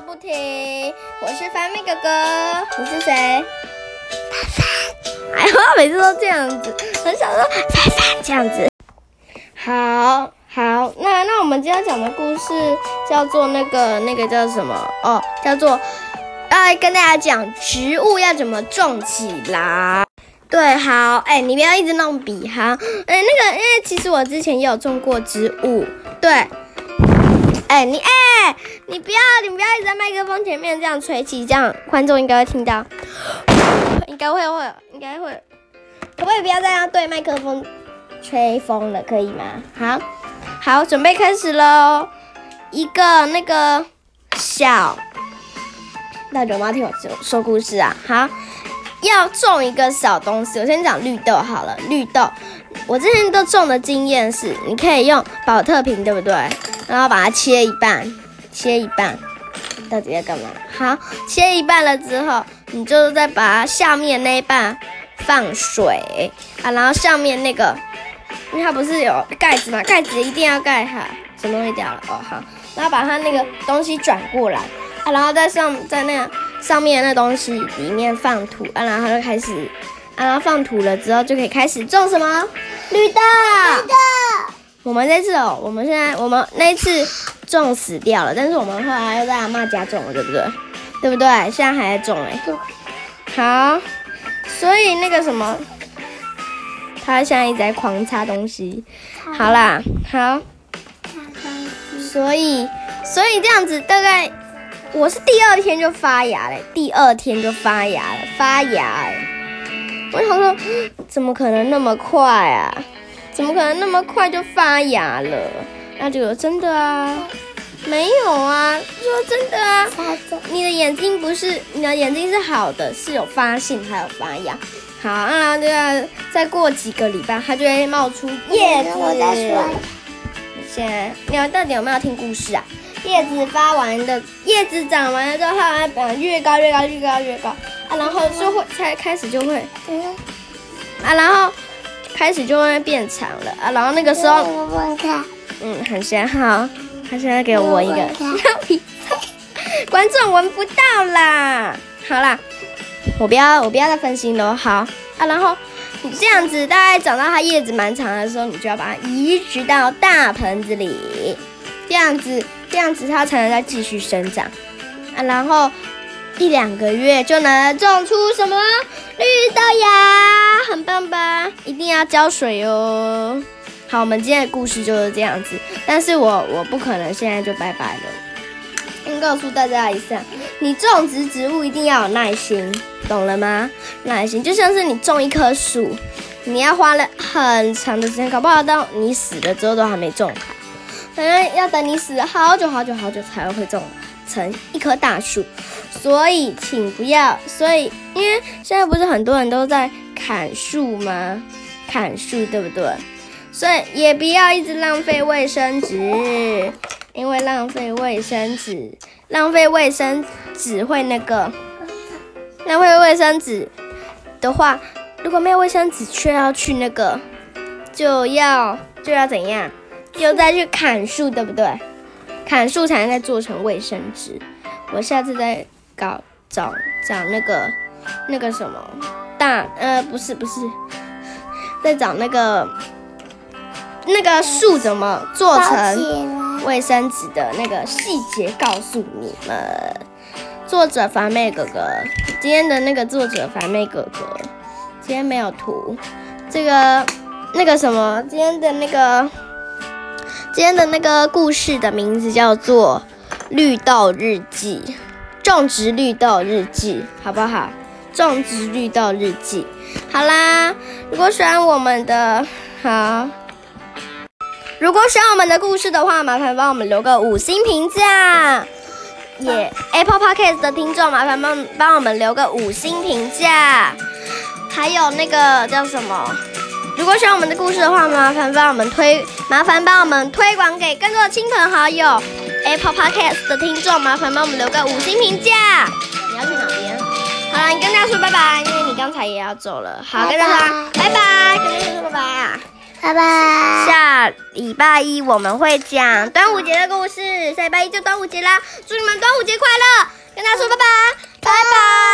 说不停。我是翻妹哥哥，你是谁？凡凡。哎呦，每次都这样子，很想说凡凡这样子。好好，那那我们今天讲的故事叫做那个那个叫什么？哦，叫做要来跟大家讲植物要怎么种起来。对，好，哎，你不要一直弄笔哈。哎，那个，因为其实我之前也有种过植物。对，哎，你，哎，你不要，你不要一直在麦克风前面这样吹气，这样观众应该会听到，应该会会，应该会。可不可以不要再样对麦克风吹风了，可以吗？好，好，准备开始喽。一个那个小，那有没有听我说说故事啊？好。要种一个小东西，我先讲绿豆好了。绿豆，我之前都种的经验是，你可以用保特瓶，对不对？然后把它切一半，切一半，到底要干嘛？好，切一半了之后，你就再把下面那一半放水啊，然后上面那个，因为它不是有盖子嘛，盖子一定要盖好。什么东西掉了？哦，好，然后把它那个东西转过来啊，然后在上在那。上面那东西里面放土啊，然后就开始，然后放土了之后就可以开始种什么绿豆。绿豆。我们这次哦，我们现在我们那次种死掉了，但是我们后来又在阿妈家种了，对不对？对不对？现在还在种哎。好，所以那个什么，他现在一直在狂擦东西。好啦，好。所以，所以这样子大概。我是第二天就发芽嘞，第二天就发芽了，发芽哎！我想说，怎么可能那么快啊？怎么可能那么快就发芽了？那就真的啊？没有啊，说真的啊？你的眼睛不是，你的眼睛是好的，是有发性还有发芽。好，啊，对啊再过几个礼拜，它就会冒出叶子。现在你们到底有没有听故事啊？叶子发完的，叶子长完了之后，它会越高越高越高越高啊，然后就会才开始就会，啊，然后开始就会变长了。啊，然后那个时候，嗯，很香好，他现在给我闻一个，观众闻不到啦，好啦，我不要我不要再分心了，好啊，然后你这样子大概长到它叶子蛮长的时候，你就要把它移植到大盆子里，这样子。这样子它才能再继续生长。啊，然后一两个月就能种出什么绿豆芽，很棒吧？一定要浇水哦。好，我们今天的故事就是这样子，但是我我不可能现在就拜拜了。先告诉大家一下，你种植植物一定要有耐心，懂了吗？耐心就像是你种一棵树，你要花了很长的时间，搞不好到你死了之后都还没种好。反正要等你死好久好久好久才会种成一棵大树，所以请不要。所以因为现在不是很多人都在砍树吗？砍树对不对？所以也不要一直浪费卫生纸，因为浪费卫生纸，浪费卫生纸会那个浪费卫生纸的话，如果没有卫生纸却要去那个，就要就要怎样？又再去砍树，对不对？砍树才能再做成卫生纸。我下次再搞找找那个那个什么大呃不是不是，在找那个那个树怎么做成卫生纸的那个细节，告诉你们。作者凡妹哥哥，今天的那个作者凡妹哥哥，今天没有图。这个那个什么，今天的那个。今天的那个故事的名字叫做《绿豆日记》，种植绿豆日记，好不好？种植绿豆日记，好啦。如果喜欢我们的，好，如果喜欢我们的故事的话，麻烦帮我们留个五星评价。也 Apple Podcast 的听众，麻烦帮帮我们留个五星评价。还有那个叫什么？如果喜欢我们的故事的话，麻烦帮我们推，麻烦帮我们推广给更多的亲朋好友。Apple Podcast 的听众，麻烦帮我们留个五星评价。你要去哪边？好了，你跟大家说拜拜，因为你刚才也要走了。好，跟大家拜拜，跟大家说拜拜啊。拜拜。下礼拜一我们会讲端午节的故事，下礼拜一就端午节啦，祝你们端午节快乐，跟大家说拜拜，拜拜。